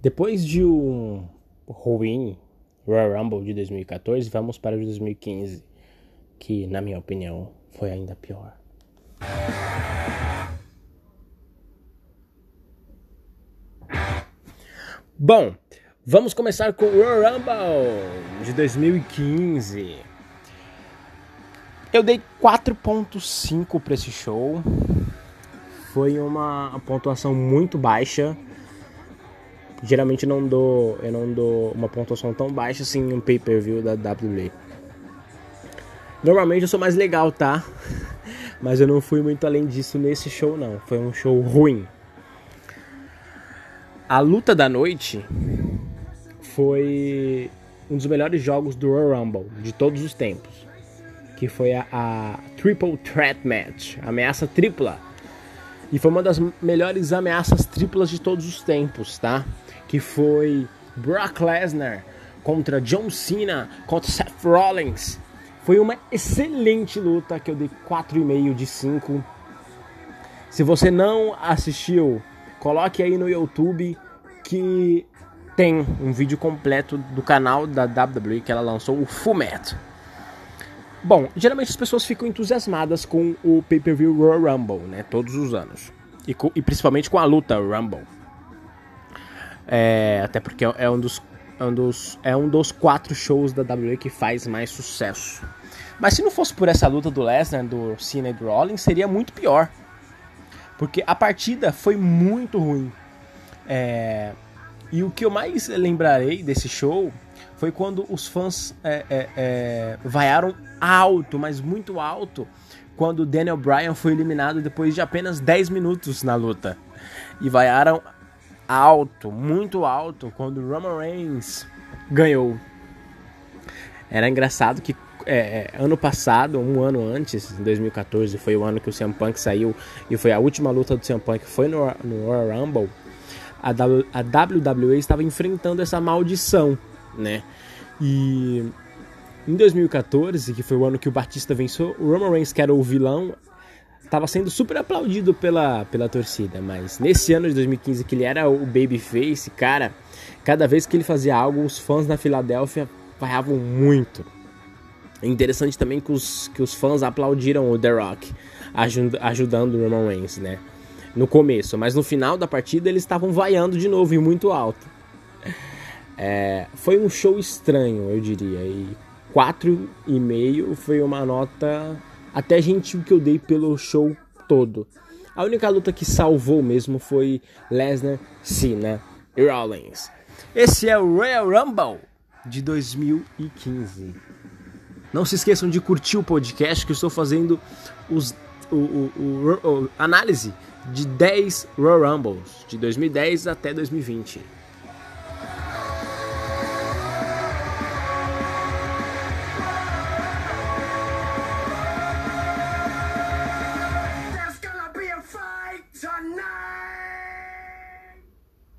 Depois de um ruim Royal Rumble de 2014, vamos para o de 2015, que, na minha opinião, foi ainda pior. Bom, vamos começar com o Royal Rumble de 2015. Eu dei 4.5 para esse show. Foi uma pontuação muito baixa. Geralmente não dou, eu não dou uma pontuação tão baixa assim em um pay-per-view da WWE. Normalmente eu sou mais legal, tá? Mas eu não fui muito além disso nesse show não. Foi um show ruim. A luta da noite foi um dos melhores jogos do Royal Rumble de todos os tempos, que foi a, a Triple Threat Match, ameaça tripla. E foi uma das melhores ameaças triplas de todos os tempos, tá? Que foi Brock Lesnar contra John Cena contra Seth Rollins. Foi uma excelente luta que eu dei 4,5 de 5. Se você não assistiu, coloque aí no YouTube que tem um vídeo completo do canal da WWE que ela lançou, o Fumet. Bom, geralmente as pessoas ficam entusiasmadas com o pay-per-view Royal Rumble, né? Todos os anos. E, com, e principalmente com a luta Rumble. É, até porque é um, dos, é, um dos, é um dos quatro shows da WWE que faz mais sucesso. Mas se não fosse por essa luta do Lesnar, do Cena e do Rollins, seria muito pior. Porque a partida foi muito ruim. É... E o que eu mais lembrarei desse show foi quando os fãs é, é, é, vaiaram alto, mas muito alto, quando Daniel Bryan foi eliminado depois de apenas 10 minutos na luta. E vaiaram alto, muito alto, quando Roman Reigns ganhou. Era engraçado que é, é ano passado, um ano antes, em 2014, foi o ano que o CM Punk saiu e foi a última luta do CM Punk, foi no, no Royal Rumble. A, w, a WWE estava enfrentando essa maldição, né? E em 2014, que foi o ano que o Batista venceu, o Roman Reigns, que era o vilão, estava sendo super aplaudido pela, pela torcida. Mas nesse ano de 2015, que ele era o babyface, cara, cada vez que ele fazia algo, os fãs na Filadélfia vaiavam muito. É interessante também que os, que os fãs aplaudiram o The Rock, ajudando o Roman Reigns, né? No começo, mas no final da partida eles estavam vaiando de novo e muito alto. É, foi um show estranho, eu diria. E 4,5 foi uma nota até gentil que eu dei pelo show todo. A única luta que salvou mesmo foi Lesnar, Cena e Rollins. Esse é o Royal Rumble de 2015. Não se esqueçam de curtir o podcast que eu estou fazendo os, o, o, o, o análise de 10 Royal Rumbles de 2010 até 2020.